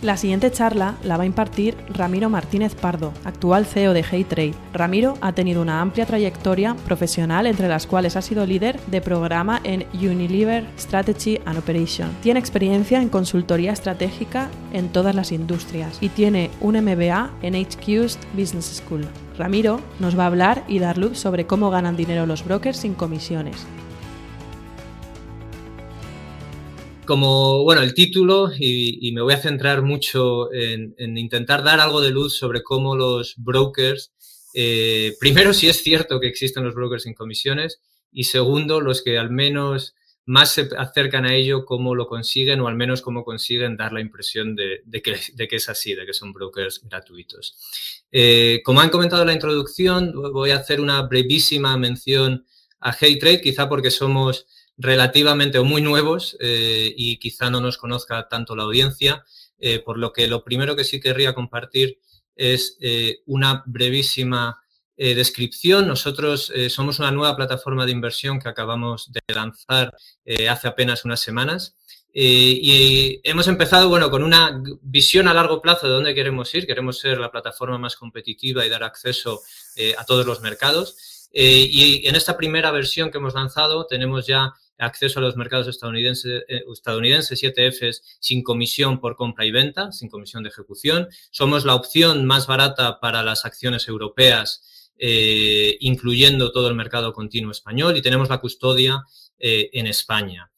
La siguiente charla la va a impartir Ramiro Martínez Pardo, actual CEO de HeyTrade. Ramiro ha tenido una amplia trayectoria profesional entre las cuales ha sido líder de programa en Unilever Strategy and Operation. Tiene experiencia en consultoría estratégica en todas las industrias y tiene un MBA en HQ's Business School. Ramiro nos va a hablar y dar luz sobre cómo ganan dinero los brokers sin comisiones. Como, bueno, el título, y, me voy a centrar mucho en, intentar dar algo de luz sobre cómo los brokers, eh, primero, si es cierto que existen los brokers sin comisiones, y segundo, los que al menos más se acercan a ello, cómo lo consiguen, o al menos cómo consiguen dar la impresión de, que, es así, de que son brokers gratuitos. Eh, como han comentado en la introducción, voy a hacer una brevísima mención a HeyTrade, quizá porque somos relativamente o muy nuevos eh, y quizá no nos conozca tanto la audiencia, eh, por lo que lo primero que sí querría compartir es eh, una brevísima descripción. Nosotros somos una nueva plataforma de inversión que acabamos de lanzar hace apenas unas semanas. y hemos empezado, bueno, con una visión a largo plazo de dónde queremos ir. Queremos ser la plataforma más competitiva y dar acceso a todos los mercados. y en esta primera versión que hemos lanzado tenemos ya acceso a los mercados estadounidenses, eh, estadounidenses ETFs sin comisión por compra y venta, sin comisión de ejecución. Somos la opción más barata para las acciones europeas, eh, incluyendo todo el mercado continuo español y tenemos la custodia eh, en España.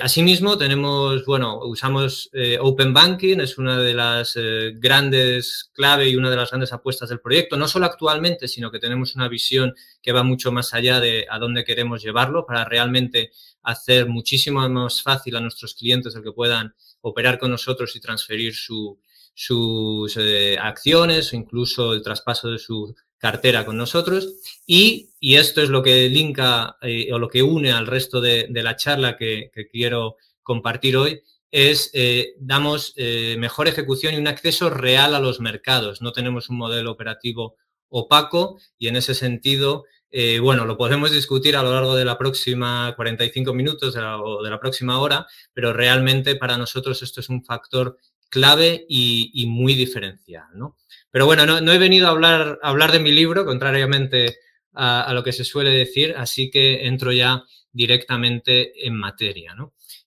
Asimismo, tenemos, bueno, usamos Open Banking, es una de las grandes clave y una de las grandes apuestas del proyecto, no solo actualmente, sino que tenemos una visión que va mucho más allá de a dónde queremos llevarlo para realmente hacer muchísimo más fácil a nuestros clientes el que puedan operar con nosotros y transferir sus eh, acciones o incluso el traspaso de su cartera con nosotros. Y, esto es lo que linka eh, o lo que une al resto de, la charla que, quiero compartir hoy, es eh, damos mejor ejecución y un acceso real a los mercados. No tenemos un modelo operativo opaco y en ese sentido eh, bueno, lo podemos discutir a lo largo de la próxima 45 minutos o de la próxima hora, pero realmente para nosotros esto es un factor clave y, muy diferencial. ¿no? Pero bueno, no, he venido a hablar, de mi libro, contrariamente a, lo que se suele decir, así que entro ya directamente en materia.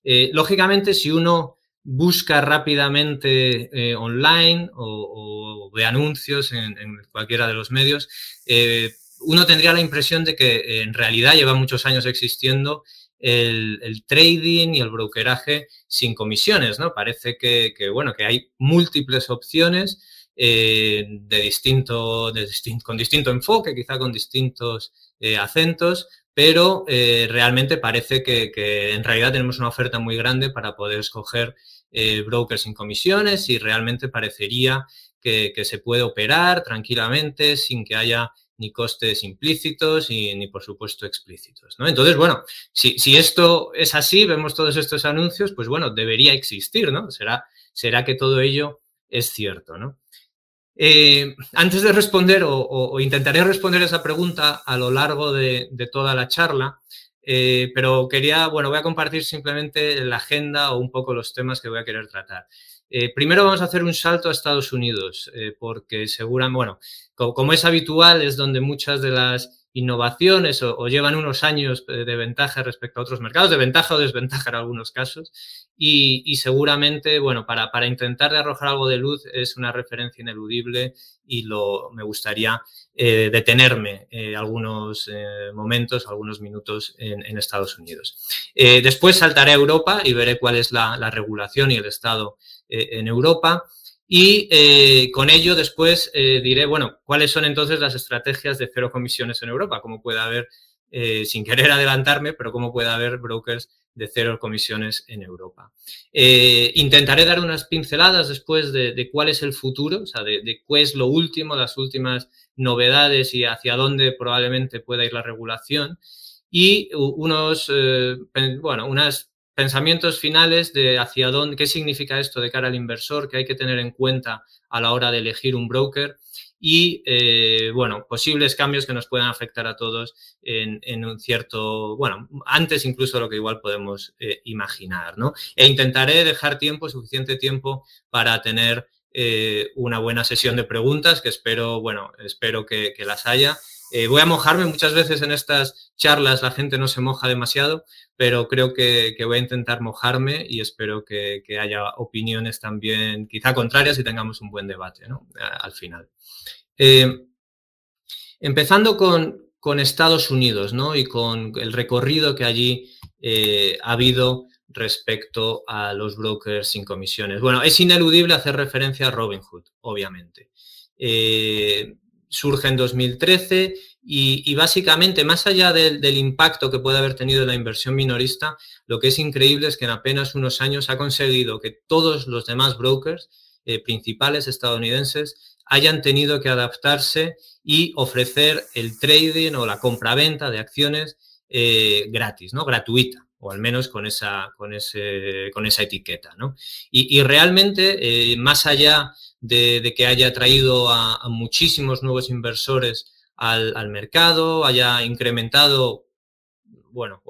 Eh, lógicamente, si uno busca rápidamente eh, online o, ve anuncios en, cualquiera de los medios, uno tendría la impresión de que eh, en realidad lleva muchos años existiendo el, trading y el brokeraje sin comisiones, ¿no? Parece que, bueno, que hay múltiples opciones eh, de distinto, con distinto enfoque, quizá con distintos eh, acentos, pero realmente parece que, en realidad tenemos una oferta muy grande para poder escoger brokers sin comisiones y realmente parecería que se puede operar tranquilamente sin que haya ni costes implícitos y, ni, por supuesto, explícitos. ¿no? Entonces, bueno, si, si, esto es así, vemos todos estos anuncios, pues bueno, debería existir, ¿no? Será, será que todo ello es cierto, ¿no? Eh, antes de responder, o, intentaré responder esa pregunta a lo largo de, toda la charla, eh, pero quería, bueno, voy a compartir simplemente la agenda o un poco los temas que voy a querer tratar. Eh, primero vamos a hacer un salto a Estados Unidos, porque seguramente, bueno, como, es habitual, es donde muchas de las innovaciones o, llevan unos años de ventaja respecto a otros mercados, de ventaja o desventaja en algunos casos. Y, seguramente, bueno, para, para, intentar arrojar algo de luz es una referencia ineludible y lo, me gustaría eh, detenerme eh, algunos eh, momentos, algunos minutos en, Estados Unidos. después saltaré a Europa y veré cuál es la regulación y el estado en Europa. Y eh, con ello después eh, diré, bueno, cuáles son entonces las estrategias de cero comisiones en Europa, cómo puede haber, eh, sin querer adelantarme, pero cómo puede haber brokers de cero comisiones en Europa. intentaré dar unas pinceladas después de, cuál es el futuro, o sea, de, de, cuál es lo último, las últimas novedades y hacia dónde probablemente pueda ir la regulación. Y unos, bueno, unas pensamientos finales de hacia dónde, qué significa esto de cara al inversor, que hay que tener en cuenta a la hora de elegir un broker y, eh, bueno, posibles cambios que nos puedan afectar a todos en, un cierto, bueno, antes incluso de lo que igual podemos eh, imaginar, ¿no? E intentaré dejar tiempo, suficiente tiempo para tener eh, una buena sesión de preguntas que espero, bueno, espero que las haya eh, voy a mojarme muchas veces en estas charlas, la gente no se moja demasiado, pero creo que, voy a intentar mojarme y espero que, haya opiniones también quizá contrarias y tengamos un buen debate ¿no? al final. Eh, empezando con, Estados Unidos ¿no? y con el recorrido que allí eh, ha habido respecto a los brokers sin comisiones. Bueno, es ineludible hacer referencia a Robinhood, obviamente surge en 2013 y, básicamente, más allá del, impacto que puede haber tenido la inversión minorista, lo que es increíble es que en apenas unos años ha conseguido que todos los demás brokers eh, principales estadounidenses hayan tenido que adaptarse y ofrecer el trading o la compraventa de acciones eh, gratis, ¿no? Gratuita o al menos con esa, con ese, con esa etiqueta. ¿no? Y, realmente, eh, más allá de, que haya traído a, muchísimos nuevos inversores al, mercado, haya incrementado bueno,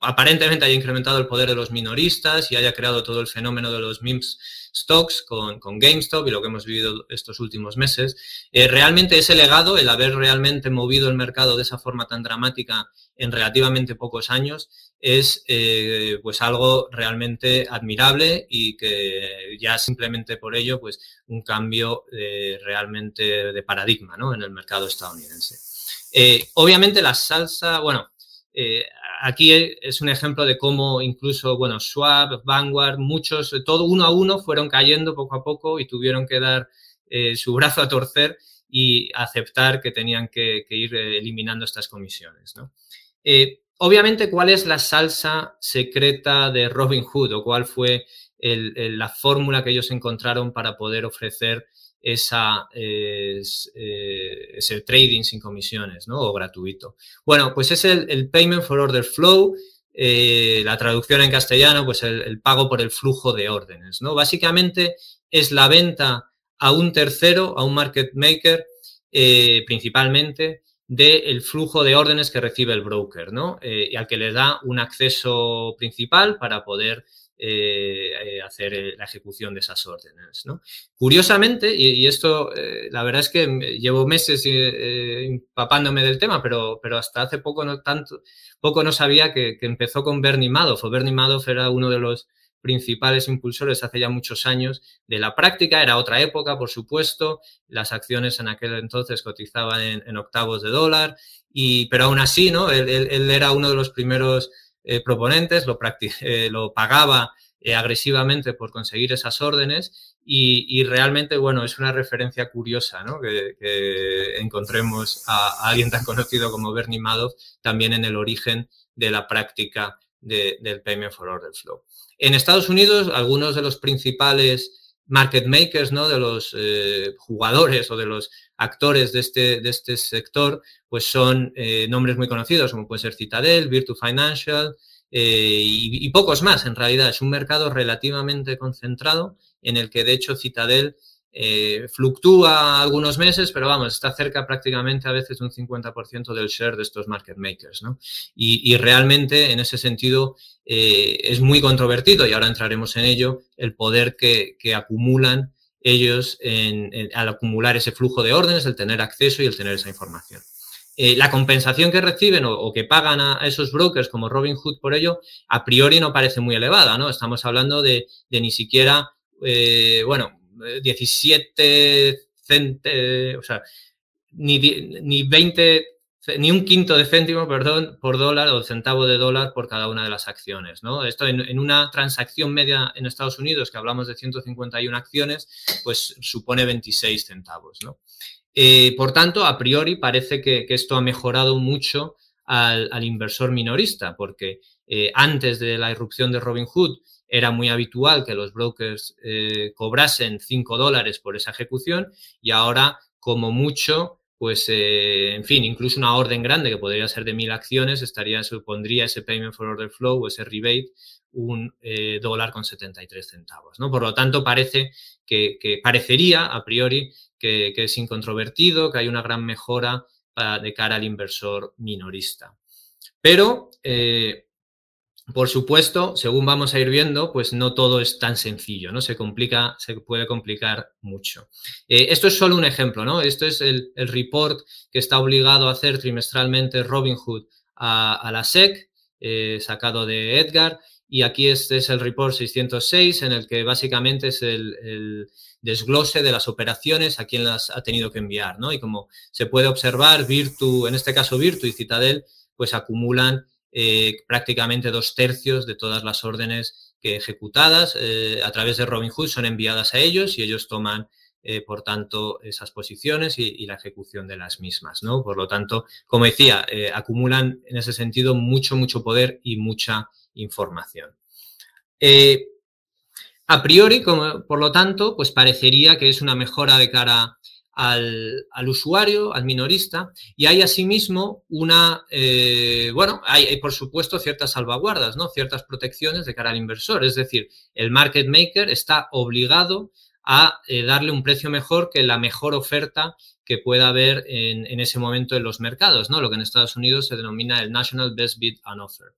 aparentemente haya incrementado el poder de los minoristas y haya creado todo el fenómeno de los MIMS stocks con, GameStop y lo que hemos vivido estos últimos meses. Eh, realmente ese legado, el haber realmente movido el mercado de esa forma tan dramática en relativamente pocos años, es eh, pues algo realmente admirable y que ya simplemente por ello pues un cambio eh, realmente de paradigma ¿no? en el mercado estadounidense. Obviamente la salsa, bueno, aquí es un ejemplo de cómo incluso, bueno, Schwab, Vanguard, muchos, todo uno a uno fueron cayendo poco a poco y tuvieron que dar su brazo a torcer y aceptar que tenían que, ir eliminando estas comisiones. obviamente, ¿cuál es la salsa secreta de Robin Hood o cuál fue la fórmula que ellos encontraron para poder ofrecer esa, eh, ese trading sin comisiones ¿no? o gratuito? Bueno, pues es el, Payment for Order Flow. Eh, la traducción en castellano, pues el, pago por el flujo de órdenes. ¿no? Básicamente es la venta a un tercero, a un market maker, eh, principalmente, del flujo de órdenes que recibe el broker, ¿no? Y al que le da un acceso principal para poder eh, eh, hacer la ejecución de esas órdenes. ¿no? Curiosamente, y, esto la verdad es que llevo meses empapándome del tema, pero, pero hasta hace poco no tanto, poco no sabía que, que empezó con Bernie Madoff, o Bernie Madoff era uno de los principales impulsores hace ya muchos años de la práctica. Era otra época, por supuesto. Las acciones en aquel entonces cotizaban en, octavos de dólar, y, pero aún así, ¿no? Él, era uno de los primeros eh, proponentes, lo, eh, pagaba eh, agresivamente por conseguir esas órdenes y, realmente, bueno, es una referencia curiosa. Que, encontremos a, alguien tan conocido como Bernie Madoff también en el origen de la práctica del Payment for Order Flow. En Estados Unidos, algunos de los principales market makers, ¿no? De los eh, jugadores o de los actores de este, de este sector, pues son eh, nombres muy conocidos, como puede ser Citadel, Virtu Financial eh, y, y, pocos más. En realidad es un mercado relativamente concentrado en el que de hecho Citadel eh, fluctúa algunos meses, pero vamos, está cerca prácticamente a veces un 50% del share de estos market makers. ¿no? Y, realmente en ese sentido eh, es muy controvertido, y ahora entraremos en ello, el poder que, acumulan ellos al acumular ese flujo de órdenes, el tener acceso y el tener esa información. Eh, la compensación que reciben o, que pagan a, esos brokers como Robinhood por ello, a priori no parece muy elevada, ¿no? Estamos hablando de, ni siquiera, bueno, 17 céntimos, o sea, ni, ni 20, ni un quinto de céntimo, perdón, por dólar o centavo de dólar por cada una de las acciones, ¿no? Esto en, una transacción media en Estados Unidos, que hablamos de 151 acciones, pues supone 26 centavos, ¿no? Eh, por tanto, a priori parece que, esto ha mejorado mucho al, inversor minorista, porque eh, antes de la irrupción de Robinhood, era muy habitual que los brokers eh, cobrasen 5 dólares por esa ejecución y ahora, como mucho, pues, eh, en fin, incluso una orden grande que podría ser de mil acciones, estaría, supondría ese payment for order flow o ese rebate un eh, dólar con 73 centavos. ¿no? Por lo tanto, parece que, parecería a priori que, es incontrovertido, que hay una gran mejora de cara al inversor minorista. Pero por supuesto, según vamos a ir viendo, pues no todo es tan sencillo, ¿no? Se complica, se puede complicar mucho. Eh, esto es solo un ejemplo, ¿no? Esto es el, report que está obligado a hacer trimestralmente Robinhood a, la SEC, eh, sacado de Edgar, y aquí este es el report 606, en el que básicamente es el, desglose de las operaciones a quien las ha tenido que enviar, ¿no? Y como se puede observar, Virtu, en este caso Virtu y Citadel, pues acumulan eh, prácticamente dos tercios de todas las órdenes que ejecutadas eh, a través de Robinhood son enviadas a ellos y ellos toman, eh, por tanto, esas posiciones y, la ejecución de las mismas. ¿no? Por lo tanto, como decía, acumulan en ese sentido mucho, mucho poder y mucha información. a priori, como, por lo tanto, pues parecería que es una mejora de cara al, usuario, al minorista, y hay asimismo una, eh, bueno, hay, por supuesto ciertas salvaguardas, ¿no? Ciertas protecciones de cara al inversor. Es decir, el market maker está obligado a eh, darle un precio mejor que la mejor oferta que pueda haber en, ese momento en los mercados, ¿no? Lo que en Estados Unidos se denomina el National Best Bid and Offer.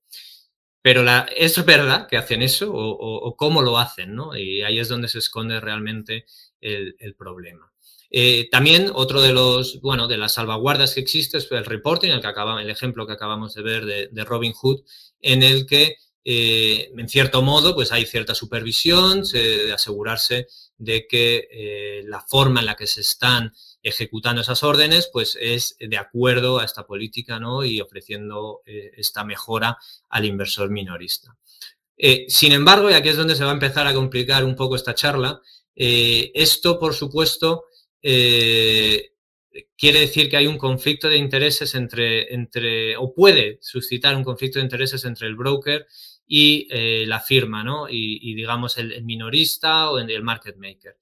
Pero es verdad que hacen eso o, cómo lo hacen, ¿no? Y ahí es donde se esconde realmente el problema. Eh, también otro de los, bueno, de las salvaguardas que existe es el reporting, el, que acaba, el ejemplo que acabamos de ver de, Robin Hood, en el que, eh, en cierto modo, pues hay cierta supervisión de asegurarse de que eh, la forma en la que se están ejecutando esas órdenes, pues es de acuerdo a esta política, ¿no? Y ofreciendo esta mejora al inversor minorista. sin embargo, y aquí es donde se va a empezar a complicar un poco esta charla, esto, por supuesto, eh, quiere decir que hay un conflicto de intereses entre, entre, o puede suscitar un conflicto de intereses entre el broker y eh, la firma, ¿no? Y, digamos el, minorista o el market maker.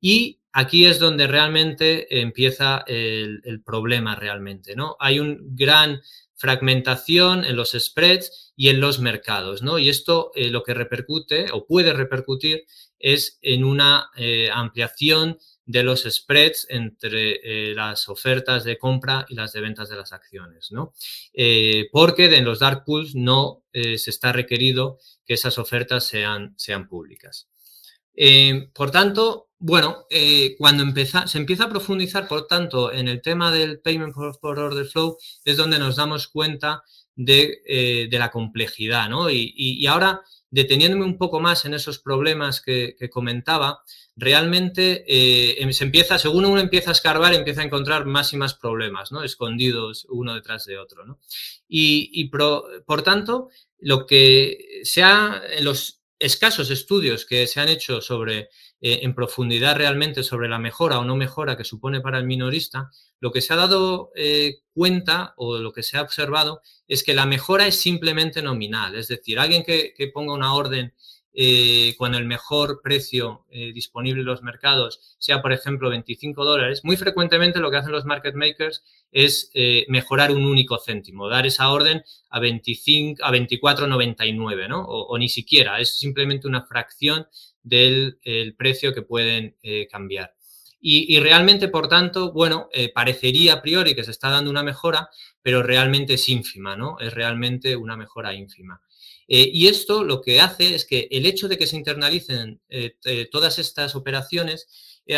Y aquí es donde realmente empieza el, problema realmente, ¿no? Hay una gran fragmentación en los spreads y en los mercados, ¿no? Y esto eh, lo que repercute o puede repercutir es en una ampliación de los spreads entre eh, las ofertas de compra y las de ventas de las acciones, ¿no? Eh, porque en los dark pools no eh, se está requerido que esas ofertas sean, sean públicas. por tanto, bueno, cuando se empieza a profundizar, por tanto, en el tema del payment for, order flow, es donde nos damos cuenta de, la complejidad, ¿no? Y, ahora, deteniéndome un poco más en esos problemas que comentaba, realmente eh, em, se empieza, según uno empieza a escarbar, empieza a encontrar más y más problemas, ¿no? Escondidos uno detrás de otro, ¿no? Y, por tanto, lo que se ha, en los escasos estudios que se han hecho sobre, eh, en profundidad realmente sobre la mejora o no mejora que supone para el minorista, lo que se ha dado eh, cuenta o lo que se ha observado es que la mejora es simplemente nominal, es decir, alguien que ponga una orden eh, cuando el mejor precio eh, disponible en los mercados sea, por ejemplo, 25 dólares, muy frecuentemente lo que hacen los market makers es eh, mejorar un único céntimo, dar esa orden a 25, a 24,99, ¿no? O, ni siquiera, es simplemente una fracción del precio que pueden cambiar. Y, y, realmente, por tanto, bueno, parecería a priori que se está dando una mejora, pero realmente es ínfima, ¿no? Es realmente una mejora ínfima. Eh, y esto lo que hace es que el hecho de que se internalicen eh, eh, todas estas operaciones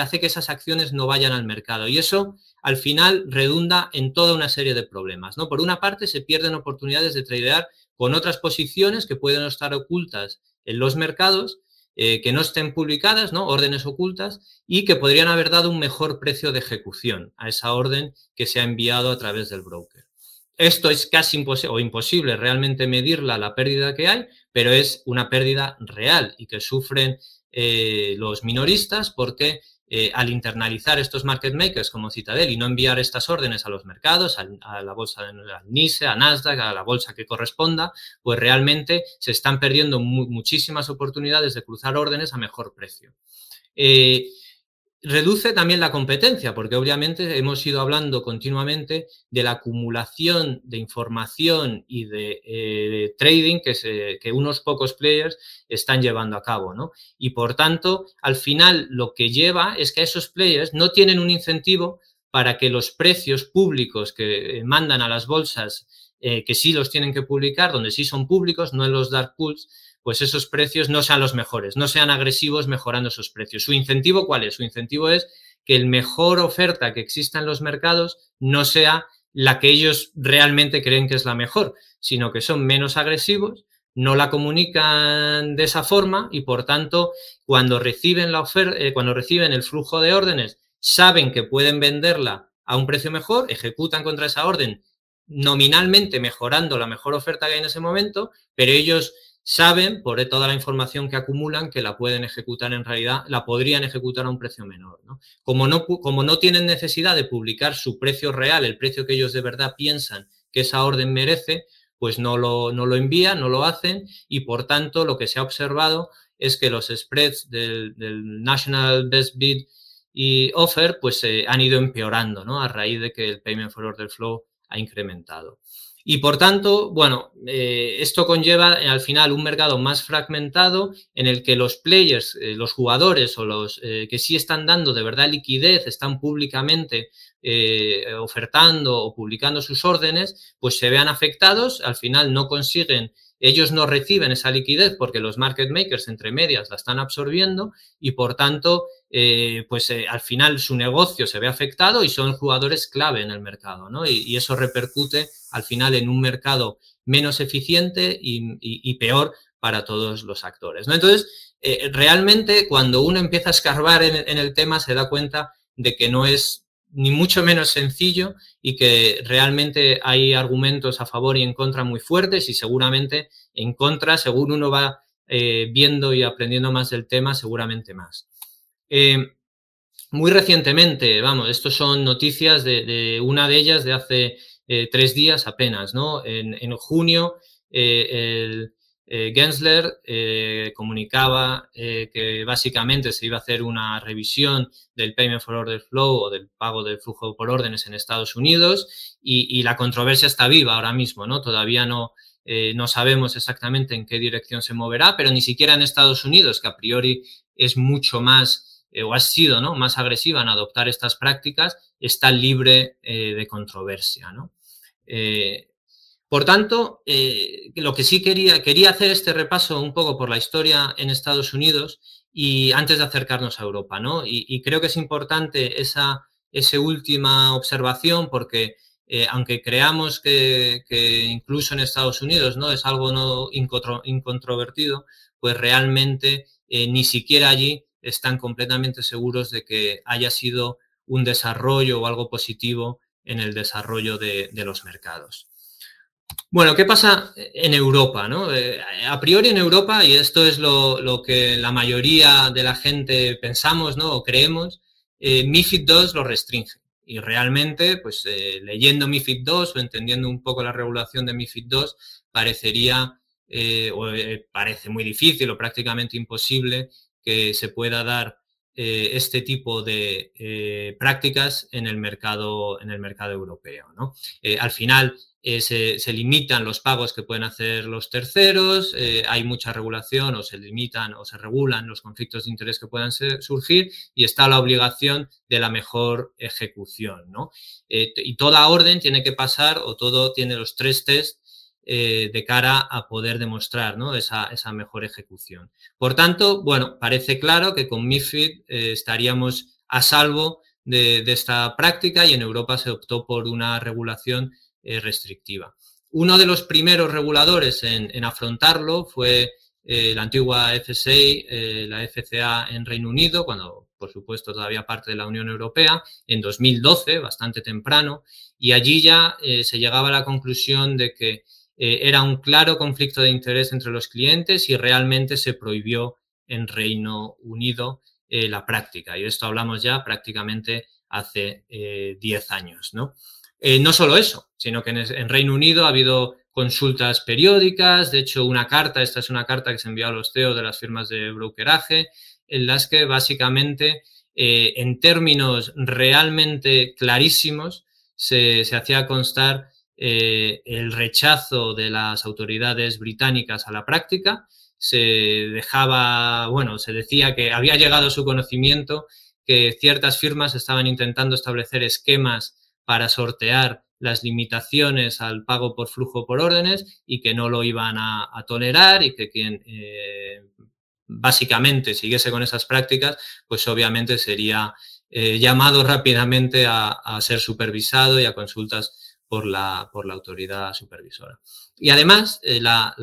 hace que esas acciones no vayan al mercado. Y eso al final redunda en toda una serie de problemas. ¿no? Por una parte, se pierden oportunidades de tradear con otras posiciones que pueden estar ocultas en los mercados, que no estén publicadas, ¿no? órdenes ocultas, y que podrían haber dado un mejor precio de ejecución a esa orden que se ha enviado a través del broker. Esto es casi imposible o imposible realmente medirla, la pérdida que hay, pero es una pérdida real y que sufren eh, los minoristas porque eh, al internalizar estos market makers como Citadel y no enviar estas órdenes a los mercados, a, la bolsa de NISE, a Nasdaq, a la bolsa que corresponda, pues realmente se están perdiendo muchísimas oportunidades de cruzar órdenes a mejor precio. Eh, reduce también la competencia, porque obviamente hemos ido hablando continuamente de la acumulación de información y de, eh, trading que, se, unos pocos players están llevando a cabo, ¿no? Y por tanto, al final lo que lleva es que esos players no tienen un incentivo para que los precios públicos que mandan a las bolsas, eh, que sí los tienen que publicar, donde sí son públicos, no en los dark pools, pues esos precios no sean los mejores, no sean agresivos mejorando esos precios. ¿Su incentivo cuál es? Su incentivo es que el mejor oferta que exista en los mercados no sea la que ellos realmente creen que es la mejor, sino que son menos agresivos, no la comunican de esa forma y por tanto cuando reciben la oferta, eh, cuando reciben el flujo de órdenes, saben que pueden venderla a un precio mejor, ejecutan contra esa orden nominalmente mejorando la mejor oferta que hay en ese momento, pero ellos saben, por toda la información que acumulan, que la pueden ejecutar en realidad, la podrían ejecutar a un precio menor. ¿no? Como, no, como no tienen necesidad de publicar su precio real, el precio que ellos de verdad piensan que esa orden merece, pues no lo, no lo envían, no lo hacen y por tanto lo que se ha observado es que los spreads del, National Best Bid y Offer pues se han ido empeorando ¿no? a raíz de que el Payment for Order Flow ha incrementado. Y por tanto, bueno, eh, esto conlleva eh, al final un mercado más fragmentado en el que los players, eh, los jugadores o los que sí están dando de verdad liquidez, están públicamente ofertando o publicando sus órdenes, pues se vean afectados, al final no consiguen ellos no reciben esa liquidez porque los market makers entre medias la están absorbiendo y por tanto, eh, pues eh, al final su negocio se ve afectado y son jugadores clave en el mercado, ¿no? Y, eso repercute al final en un mercado menos eficiente y, peor para todos los actores, ¿no? Entonces, eh, realmente cuando uno empieza a escarbar en el tema se da cuenta de que no es ni mucho menos sencillo y que realmente hay argumentos a favor y en contra muy fuertes y seguramente en contra, según uno va eh, viendo y aprendiendo más del tema, seguramente más. Eh, muy recientemente, vamos, estos son noticias de, una de ellas de hace eh, tres días apenas, ¿no? En, en junio, el, eh, Gensler eh, comunicaba eh, que básicamente se iba a hacer una revisión del Payment for Order Flow o del pago del flujo por órdenes en Estados Unidos y, la controversia está viva ahora mismo, ¿no? Todavía no, no sabemos exactamente en qué dirección se moverá, pero ni siquiera en Estados Unidos, que a priori es mucho más o ha sido ¿no? más agresiva en adoptar estas prácticas, está libre de controversia. ¿no? Por tanto, eh, lo que sí quería, quería hacer este repaso un poco por la historia en Estados Unidos y antes de acercarnos a Europa, ¿no? Y, creo que es importante esa, última observación porque eh, aunque creamos que, incluso en Estados Unidos no es algo no incontrovertido, pues realmente eh, ni siquiera allí están completamente seguros de que haya sido un desarrollo o algo positivo en el desarrollo de los mercados. Bueno, ¿qué pasa en Europa? ¿no? Eh, a priori en Europa, y esto es lo, que la mayoría de la gente pensamos ¿no? o creemos, eh, MIFID II lo restringe. Y realmente, pues eh, leyendo MIFID II o entendiendo un poco la regulación de MIFID II, parecería, o parece muy difícil o prácticamente imposible que se pueda dar este tipo de prácticas en el mercado, en el mercado europeo. ¿no? al final, eh, se, limitan los pagos que pueden hacer los terceros, eh, hay mucha regulación o se limitan o se regulan los conflictos de interés que puedan surgir y está la obligación de la mejor ejecución. ¿no? Eh, y toda orden tiene que pasar o todo tiene los tres test de cara a poder demostrar ¿no? esa, esa, mejor ejecución. Por tanto, bueno, parece claro que con MIFID estaríamos a salvo de, esta práctica y en Europa se optó por una regulación eh, restrictiva. Uno de los primeros reguladores en, afrontarlo fue eh, la antigua eh, la FCA en Reino Unido, cuando por supuesto todavía parte de la Unión Europea, en 2012, bastante temprano, y allí ya se llegaba a la conclusión de que era un claro conflicto de interés entre los clientes y realmente se prohibió en Reino Unido la práctica. Y esto hablamos ya prácticamente hace 10 años, ¿no? Eh, no solo eso, sino que en, Reino Unido ha habido consultas periódicas, de hecho una carta, esta es una carta que se envió a los CEOs de las firmas de brokeraje, en las que básicamente eh, en términos realmente clarísimos, se, hacía constar eh, el rechazo de las autoridades británicas a la práctica, se dejaba, bueno, se decía que había llegado su conocimiento que ciertas firmas estaban intentando establecer esquemas para sortear las limitaciones al pago por flujo por órdenes y que no lo iban a, tolerar y que quien eh, básicamente siguiese con esas prácticas, pues obviamente sería eh, llamado rápidamente a, ser supervisado y a consultas por la, por la autoridad supervisora. Y además, eh, la,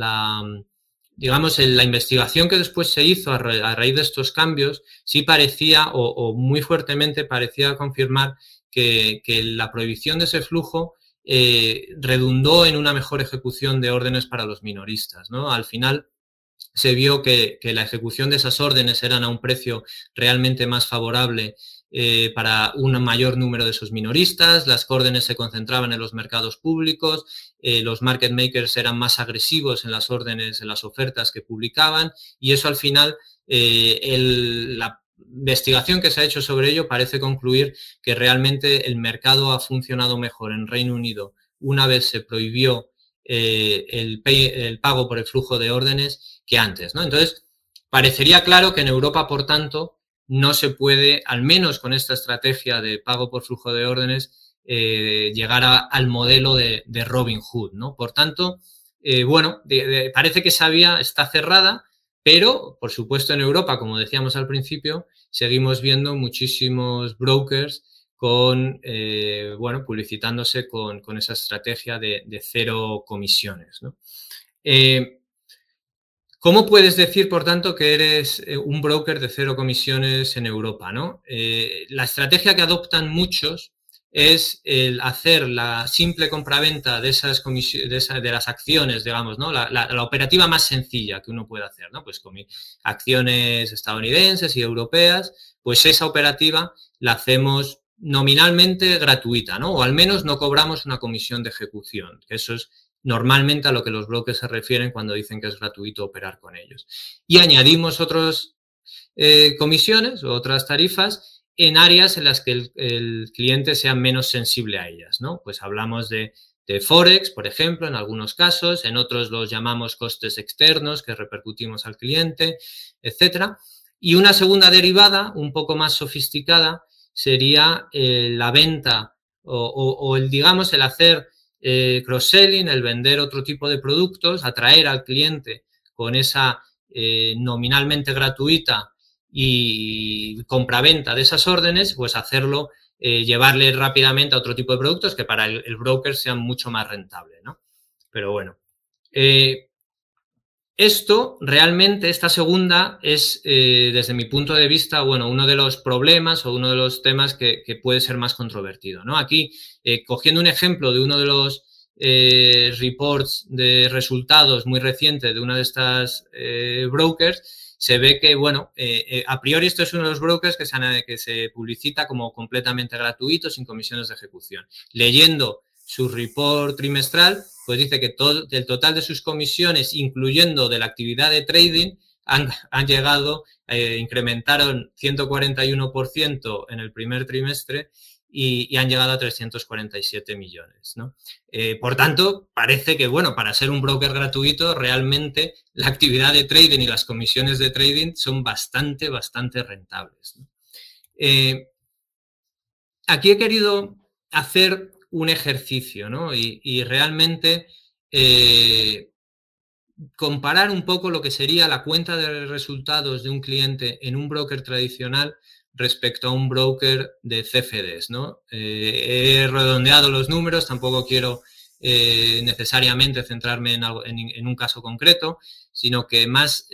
digamos, la investigación que después se hizo a, raíz de estos cambios sí parecía o, muy fuertemente parecía confirmar que, la prohibición de ese flujo eh, redundó en una mejor ejecución de órdenes para los minoristas. ¿no? Al final se vio que, que, la ejecución de esas órdenes eran a un precio realmente más favorable eh, para un mayor número de esos minoristas, las órdenes se concentraban en los mercados públicos, eh, los market makers eran más agresivos en las órdenes, en las ofertas que publicaban y eso al final, eh, la investigación que se ha hecho sobre ello parece concluir que realmente el mercado ha funcionado mejor en Reino Unido una vez se prohibió el, pago por el flujo de órdenes que antes. Entonces, parecería claro que en Europa, por tanto, no se puede, al menos con esta estrategia de pago por flujo de órdenes, eh, llegar al modelo de, Robin Hood, ¿no? Por tanto, eh, bueno, parece que esa vía está cerrada, pero, por supuesto, en Europa, como decíamos al principio, seguimos viendo muchísimos brokers con, eh, bueno, publicitándose con, esa estrategia de, cero comisiones, ¿no? ¿Cómo puedes decir, por tanto, que eres eh, un broker de cero comisiones en Europa? ¿no? Eh, la estrategia que adoptan muchos es el hacer la simple compraventa de esas de, de, las acciones, digamos, ¿no? La, operativa más sencilla que uno puede hacer, ¿no? Pues con acciones estadounidenses y europeas, pues esa operativa la hacemos nominalmente gratuita, ¿no? O al menos no cobramos una comisión de ejecución, eso es normalmente a lo que los bloques se refieren cuando dicen que es gratuito operar con ellos. Y añadimos otras eh, comisiones o otras tarifas en áreas en las que el, cliente sea menos sensible a ellas, ¿no? Pues hablamos de, Forex, por ejemplo, en algunos casos, en otros los llamamos costes externos que repercutimos al cliente, etcétera. Y una segunda derivada, un poco más sofisticada, sería eh, la venta o, el, digamos, el hacer eh, cross-selling, el vender otro tipo de productos, atraer al cliente con esa eh, nominalmente gratuita y compraventa de esas órdenes, pues hacerlo, eh, llevarle rápidamente a otro tipo de productos que para el, broker sean mucho más rentables, ¿no? Pero bueno. Esto realmente, esta segunda, es desde mi punto de vista, bueno, uno de los problemas o uno de los temas que, puede ser más controvertido. ¿no? Aquí, eh, cogiendo un ejemplo de uno de los eh, reports de resultados muy recientes de una de estas eh, brokers, se ve que, bueno, a priori esto es uno de los brokers que se publicita como completamente gratuito, sin comisiones de ejecución. Leyendo su report trimestral, pues dice que todo, el total de sus comisiones, incluyendo de la actividad de trading, han, llegado, eh, incrementaron 141% en el primer trimestre y, han llegado a 347 millones. ¿no? Eh, por tanto, parece que, bueno, para ser un broker gratuito, realmente la actividad de trading y las comisiones de trading son bastante, bastante rentables. Eh, aquí he querido hacer un ejercicio, ¿no? Y, realmente eh, comparar un poco lo que sería la cuenta de resultados de un cliente en un broker tradicional respecto a un broker de CFDs, ¿no? Eh, he redondeado los números, tampoco quiero eh, necesariamente centrarme en, un caso concreto, sino que más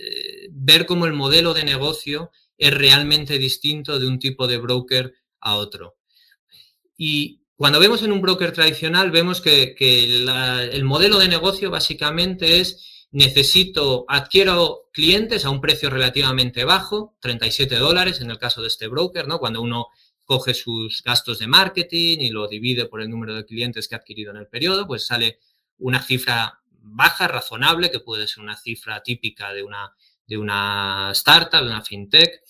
ver cómo el modelo de negocio es realmente distinto de un tipo de broker a otro. Y cuando vemos en un broker tradicional, vemos que, el modelo de negocio básicamente es necesito, adquiero clientes a un precio relativamente bajo, 37 dólares en el caso de este broker, ¿no? Cuando uno coge sus gastos de marketing y lo divide por el número de clientes que ha adquirido en el periodo, pues sale una cifra baja, razonable, que puede ser una cifra típica de una, de una startup, de una fintech.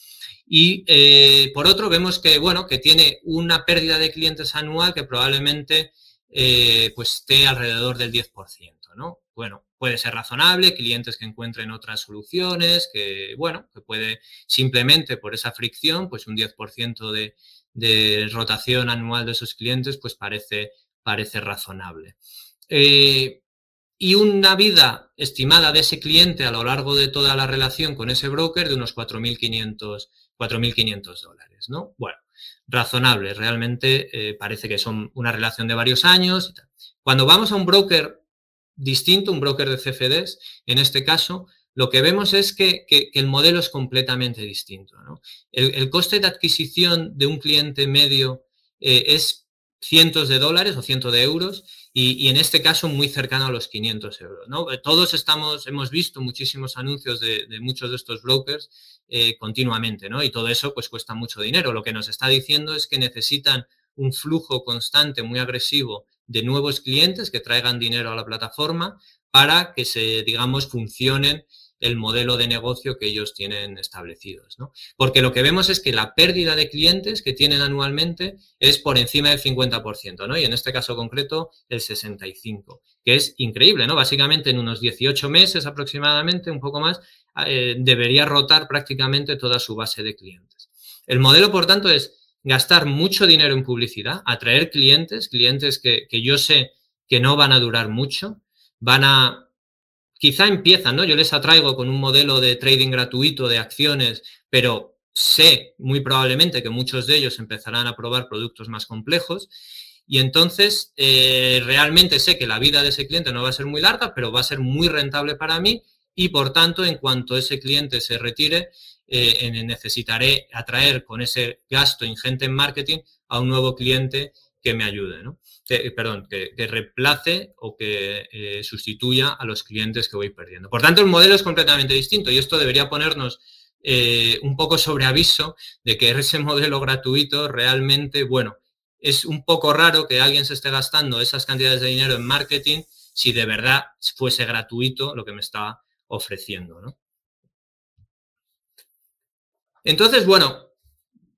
Y eh, por otro, vemos que, bueno, que tiene una pérdida de clientes anual que probablemente eh, pues esté alrededor del 10%, ¿no? Bueno, puede ser razonable, clientes que encuentren otras soluciones, que, bueno, que puede simplemente por esa fricción, pues un 10% de, de rotación anual de esos clientes, pues parece, parece razonable. Eh, y una vida estimada de ese cliente a lo largo de toda la relación con ese broker de unos 4.500 dólares, ¿no? Bueno, razonable, realmente eh, parece que son una relación de varios años. Cuando vamos a un broker distinto, un broker de CFDs, en este caso, lo que vemos es que, el modelo es completamente distinto. El, coste de adquisición de un cliente medio eh, es cientos de dólares o cientos de euros y, en este caso muy cercano a los 500 euros. ¿no? Eh, todos estamos, hemos visto muchísimos anuncios de, muchos de estos brokers eh, continuamente, ¿no? Y todo eso pues cuesta mucho dinero. Lo que nos está diciendo es que necesitan un flujo constante, muy agresivo de nuevos clientes que traigan dinero a la plataforma para que se, digamos, funcionen el modelo de negocio que ellos tienen establecidos. ¿no? Porque lo que vemos es que la pérdida de clientes que tienen anualmente es por encima del 50%, ¿no? y en este caso concreto el 65%, que es increíble. ¿no? Básicamente en unos 18 meses aproximadamente, un poco más, eh, debería rotar prácticamente toda su base de clientes. El modelo, por tanto, es gastar mucho dinero en publicidad, atraer clientes, clientes que, que yo sé que no van a durar mucho, van a quizá empiezan, ¿no? Yo les atraigo con un modelo de trading gratuito de acciones, pero sé muy probablemente que muchos de ellos empezarán a probar productos más complejos. Y entonces, eh, realmente sé que la vida de ese cliente no va a ser muy larga, pero va a ser muy rentable para mí y por tanto, en cuanto ese cliente se retire, eh, necesitaré atraer con ese gasto ingente en marketing a un nuevo cliente que me ayude, ¿no? que, perdón, que, reemplace o que eh, sustituya a los clientes que voy perdiendo. Por tanto, el modelo es completamente distinto y esto debería ponernos eh, un poco sobre aviso de que ese modelo gratuito realmente, bueno, es un poco raro que alguien se esté gastando esas cantidades de dinero en marketing si de verdad fuese gratuito lo que me está ofreciendo, ¿no? Entonces, bueno,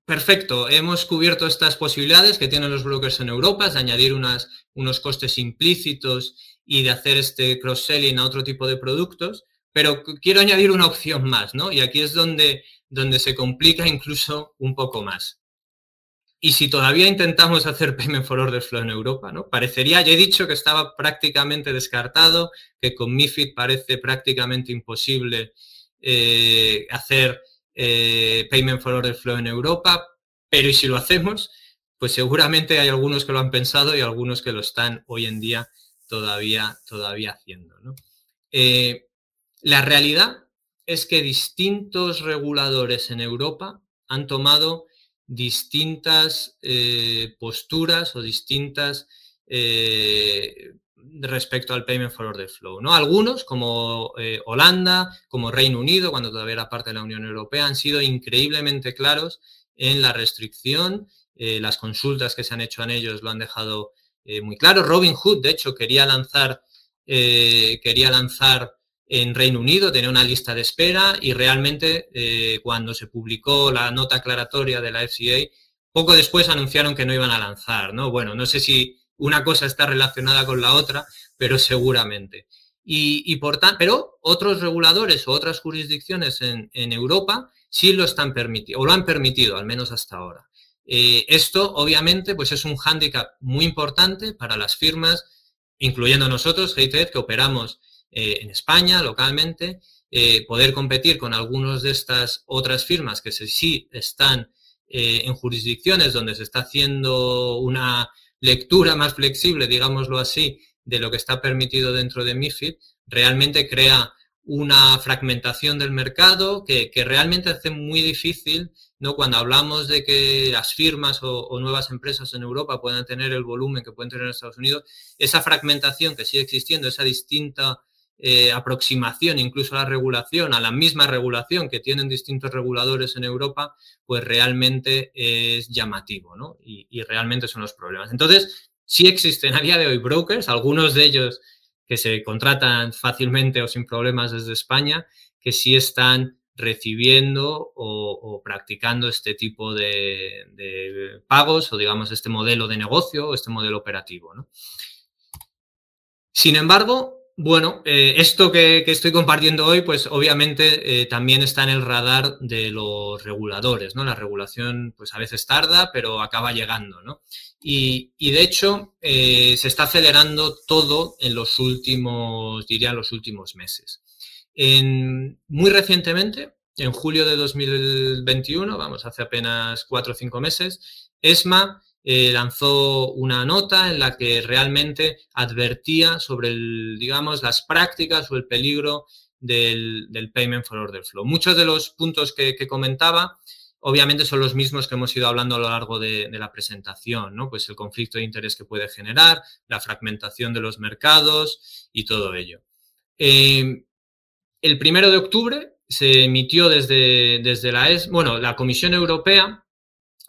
Perfecto, hemos cubierto estas posibilidades que tienen los brokers en Europa, de añadir unos costes implícitos y de hacer este cross-selling a otro tipo de productos, pero quiero añadir una opción más, ¿no? Y aquí es donde, donde se complica incluso un poco más. Y si todavía intentamos hacer Payment for Order Flow en Europa, ¿no? Parecería, ya he dicho que estaba prácticamente descartado, que con MIFID parece prácticamente imposible eh, hacer eh, Payment for Order Flow en Europa, pero ¿y si lo hacemos? Pues seguramente hay algunos que lo han pensado y algunos que lo están hoy en día todavía, todavía haciendo. Eh, la realidad es que distintos reguladores en Europa han tomado distintas eh, posturas o distintas respecto al Payment for Order Flow. ¿no? Algunos, como eh, Holanda, como Reino Unido, cuando todavía era parte de la Unión Europea, han sido increíblemente claros en la restricción. Eh, las consultas que se han hecho en ellos lo han dejado eh, muy claro. Robin Hood, de hecho, quería lanzar, quería lanzar en Reino Unido, tenía una lista de espera y realmente cuando se publicó la nota aclaratoria de la FCA, poco después anunciaron que no iban a lanzar. ¿no? Bueno, no sé si una cosa está relacionada con la otra, pero seguramente. Y, por tanto, pero otros reguladores o otras jurisdicciones en, Europa sí lo están permitiendo, o lo han permitido, al menos hasta ahora. Eh, esto, obviamente, pues es un hándicap muy importante para las firmas, incluyendo nosotros, HeyTed, que operamos eh, en España localmente, eh, poder competir con algunas de estas otras firmas que sí están en jurisdicciones donde se está haciendo una lectura más flexible, digámoslo así, de lo que está permitido dentro de MIFID, realmente crea una fragmentación del mercado que, realmente hace muy difícil, ¿no? Cuando hablamos de que las firmas o, nuevas empresas en Europa puedan tener el volumen que pueden tener en Estados Unidos, esa fragmentación que sigue existiendo, esa distinta eh, aproximación incluso a la regulación, a la misma regulación que tienen distintos reguladores en Europa, pues realmente es llamativo, ¿no? Y, realmente son los problemas. Entonces, sí existen a día de hoy brokers, algunos de ellos que se contratan fácilmente o sin problemas desde España, que sí están recibiendo o, practicando este tipo de, pagos o digamos este modelo de negocio o este modelo operativo. Sin embargo, bueno, eh, esto que, estoy compartiendo hoy, pues obviamente eh, también está en el radar de los reguladores, ¿no? La regulación, pues a veces tarda, pero acaba llegando, ¿no? Y, de hecho, eh, se está acelerando todo en los últimos, diría, los últimos meses. muy recientemente, en julio de 2021, vamos, hace apenas cuatro o cinco meses, ESMA eh, lanzó una nota en la que realmente advertía sobre, el, digamos, las prácticas o el peligro del, Payment for Order Flow. Muchos de los puntos que, comentaba obviamente son los mismos que hemos ido hablando a lo largo de, la presentación, ¿no? Pues el conflicto de interés que puede generar, la fragmentación de los mercados y todo ello. Eh, el primero de octubre se emitió desde, desde la, ES, bueno, la Comisión Europea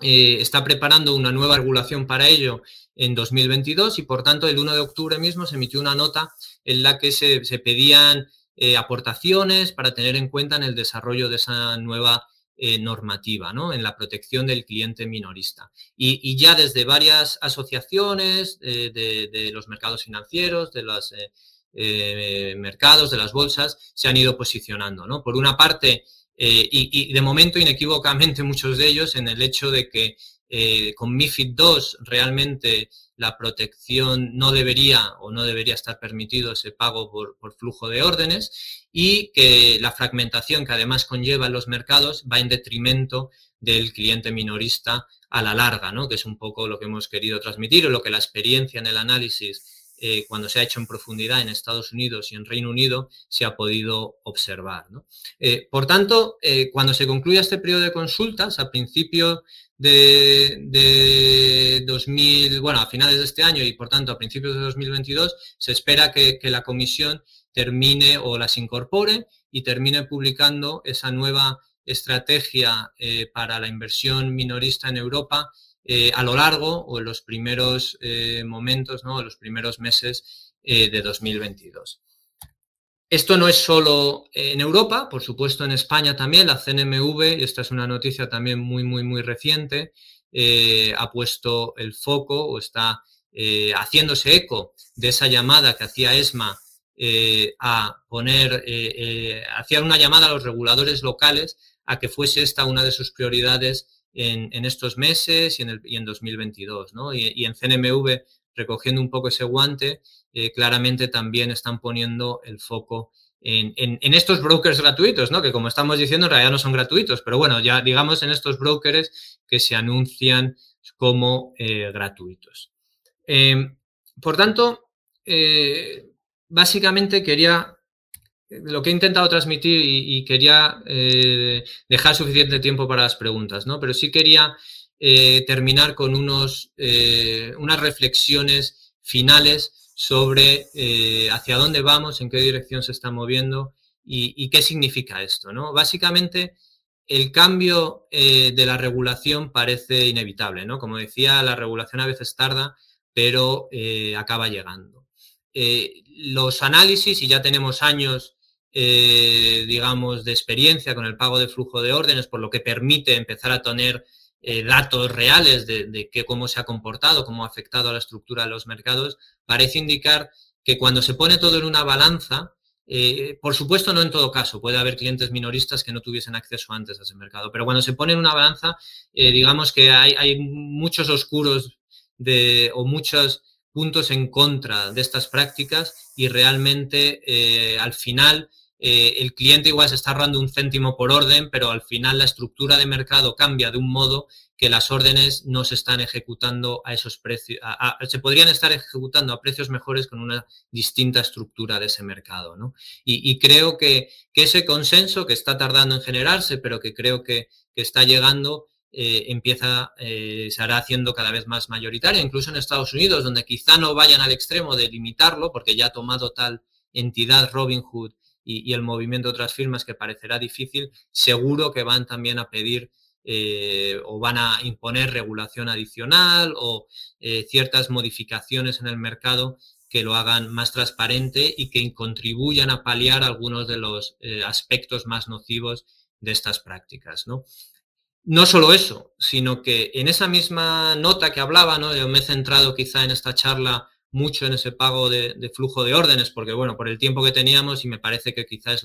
eh, está preparando una nueva regulación para ello en 2022 y por tanto el 1 de octubre mismo se emitió una nota en la que se, pedían eh, aportaciones para tener en cuenta en el desarrollo de esa nueva eh, normativa, ¿no? en la protección del cliente minorista. Y, ya desde varias asociaciones de, los mercados financieros, de los mercados, de las bolsas, se han ido posicionando. ¿no? Por una parte, eh, y, de momento inequívocamente muchos de ellos en el hecho de que eh, con MIFID II realmente la protección no debería o no debería estar permitido ese pago por, flujo de órdenes y que la fragmentación que además conlleva en los mercados va en detrimento del cliente minorista a la larga, ¿no? que es un poco lo que hemos querido transmitir o lo que la experiencia en el análisis eh, cuando se ha hecho en profundidad en Estados Unidos y en Reino Unido, se ha podido observar. Eh, por tanto, eh, cuando se concluya este periodo de consultas, a principio de, 2000, bueno, a finales de este año y por tanto a principios de 2022, se espera que la comisión termine o las incorpore y termine publicando esa nueva estrategia para la inversión minorista en Europa eh, a lo largo o en los primeros eh, momentos, ¿no? en los primeros meses eh, de 2022. Esto no es solo en Europa, por supuesto en España también, la CNMV, y esta es una noticia también muy, muy, muy reciente, ha puesto el foco o está haciéndose eco de esa llamada que hacía ESMA a poner, hacía una llamada a los reguladores locales a que fuese esta una de sus prioridades en, estos meses y en, el, y en 2022. ¿no? Y, en CNMV, recogiendo un poco ese guante, eh, claramente también están poniendo el foco en, en, estos brokers gratuitos, ¿no? que como estamos diciendo en realidad no son gratuitos, pero bueno, ya digamos en estos brokers que se anuncian como eh, gratuitos. Em, por tanto, eh, básicamente quería lo que he intentado transmitir y, quería eh, dejar suficiente tiempo para las preguntas, ¿no? Pero sí quería eh, terminar con unos, eh, unas reflexiones finales sobre hacia dónde vamos, en qué dirección se está moviendo y, qué significa esto, ¿no? Básicamente, el cambio de la regulación parece inevitable, ¿no? Como decía, la regulación a veces tarda, pero acaba llegando. los análisis, y ya tenemos años eh, digamos, de experiencia con el pago de flujo de órdenes, por lo que permite empezar a tener eh, datos reales de, cómo se ha comportado, cómo ha afectado a la estructura de los mercados, parece indicar que cuando se pone todo en una balanza, eh, por supuesto, no en todo caso, puede haber clientes minoristas que no tuviesen acceso antes a ese mercado, pero cuando se pone en una balanza, digamos que hay, muchos oscuros de, o muchos puntos en contra de estas prácticas y realmente al final eh, el cliente igual se está ahorrando un céntimo por orden, pero al final la estructura de mercado cambia de un modo que las órdenes no se están ejecutando a esos precios, se podrían estar ejecutando a precios mejores con una distinta estructura de ese mercado. Y, creo que, ese consenso que está tardando en generarse, pero que creo que, está llegando, eh, empieza, eh, se hará haciendo cada vez más mayoritario, incluso en Estados Unidos, donde quizá no vayan al extremo de limitarlo, porque ya ha tomado tal entidad Robinhood y, el movimiento de otras firmas que parecerá difícil, seguro que van también a pedir eh, o van a imponer regulación adicional o eh, ciertas modificaciones en el mercado que lo hagan más transparente y que contribuyan a paliar algunos de los eh, aspectos más nocivos de estas prácticas. ¿no? no solo eso, sino que en esa misma nota que hablaba, yo me he centrado quizá en esta charla mucho en ese pago de, flujo de órdenes, porque bueno, por el tiempo que teníamos y me parece que quizá es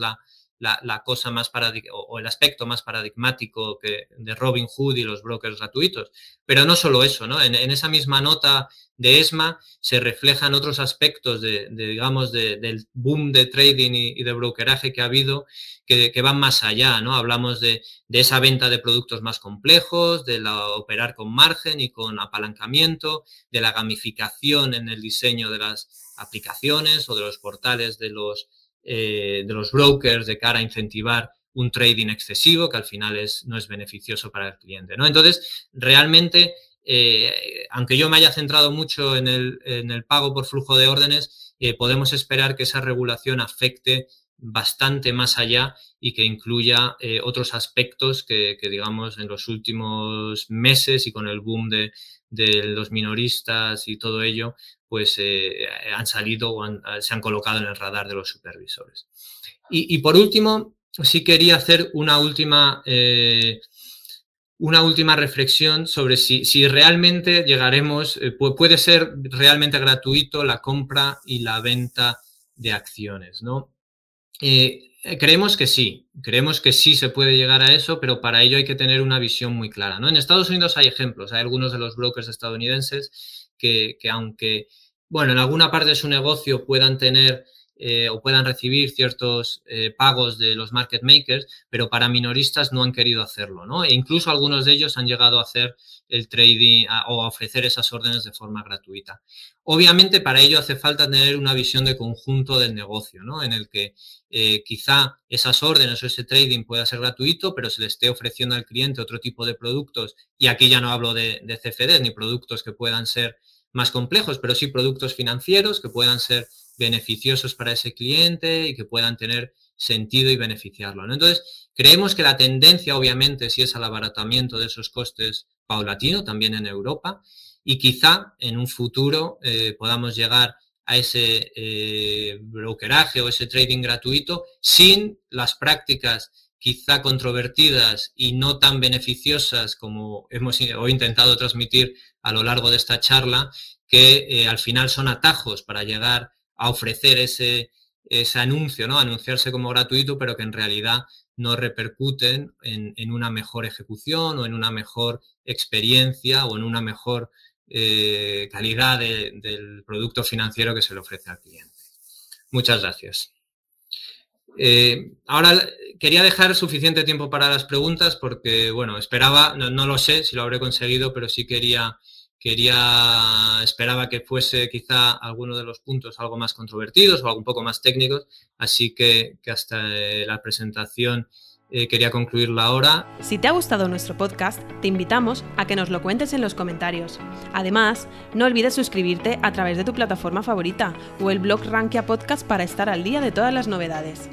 la, cosa más paradigmática o el aspecto más paradigmático que de Robin Hood y los brokers gratuitos. Pero no solo eso, ¿no? En, esa misma nota de ESMA se reflejan otros aspectos de, digamos, del boom de trading y, de brokeraje que ha habido que, van más allá, ¿no? Hablamos de, esa venta de productos más complejos, de la operar con margen y con apalancamiento, de la gamificación en el diseño de las aplicaciones o de los portales de los eh, de los brokers de cara a incentivar un trading excesivo que al final es, no es beneficioso para el cliente. ¿no? Entonces, realmente, eh, aunque yo me haya centrado mucho en el, pago por flujo de órdenes, eh, podemos esperar que esa regulación afecte bastante más allá y que incluya otros aspectos que, digamos, en los últimos meses y con el boom de, los minoristas y todo ello, pues eh, han salido o se han colocado en el radar de los supervisores. Y, por último, sí quería hacer una última, eh, una última reflexión sobre si, si realmente llegaremos, eh, puede ser realmente gratuito la compra y la venta de acciones, ¿no? Creemos que sí, creemos que sí se puede llegar a eso, pero para ello hay que tener una visión muy clara. ¿no? En Estados Unidos hay ejemplos, hay algunos de los brokers estadounidenses que, que aunque bueno, en alguna parte de su negocio puedan tener eh, o puedan recibir ciertos eh, pagos de los market makers, pero para minoristas no han querido hacerlo, ¿no? E incluso algunos de ellos han llegado a hacer el trading o a ofrecer esas órdenes de forma gratuita. Obviamente para ello hace falta tener una visión de conjunto del negocio, ¿no? En el que eh, quizá esas órdenes o ese trading pueda ser gratuito, pero se le esté ofreciendo al cliente otro tipo de productos, y aquí ya no hablo de, de CFDs ni productos que puedan ser más complejos, pero sí productos financieros que puedan ser beneficiosos para ese cliente y que puedan tener sentido y beneficiarlo. Entonces, creemos que la tendencia, obviamente, sí es al abaratamiento de esos costes paulatino, también en Europa, y quizá en un futuro eh, podamos llegar a ese eh, brokeraje o ese trading gratuito sin las prácticas quizá controvertidas y no tan beneficiosas como hemos intentado transmitir a lo largo de esta charla, que eh, al final son atajos para llegar a ofrecer ese, ese anuncio, ¿no? Anunciarse como gratuito, pero que en realidad no repercuten en, una mejor ejecución o en una mejor experiencia o en una mejor eh, calidad del producto financiero que se le ofrece al cliente. Muchas gracias. Eh, ahora quería dejar suficiente tiempo para las preguntas porque, bueno, esperaba, no, lo sé si lo habré conseguido, pero sí quería, quería, esperaba que fuese quizá alguno de los puntos algo más controvertidos o algo un poco más técnicos, así que, hasta eh, la presentación eh, quería concluirla ahora. Si te ha gustado nuestro podcast, te invitamos a que nos lo cuentes en los comentarios. Además, no olvides suscribirte a través de tu plataforma favorita o el blog Rankia Podcast para estar al día de todas las novedades.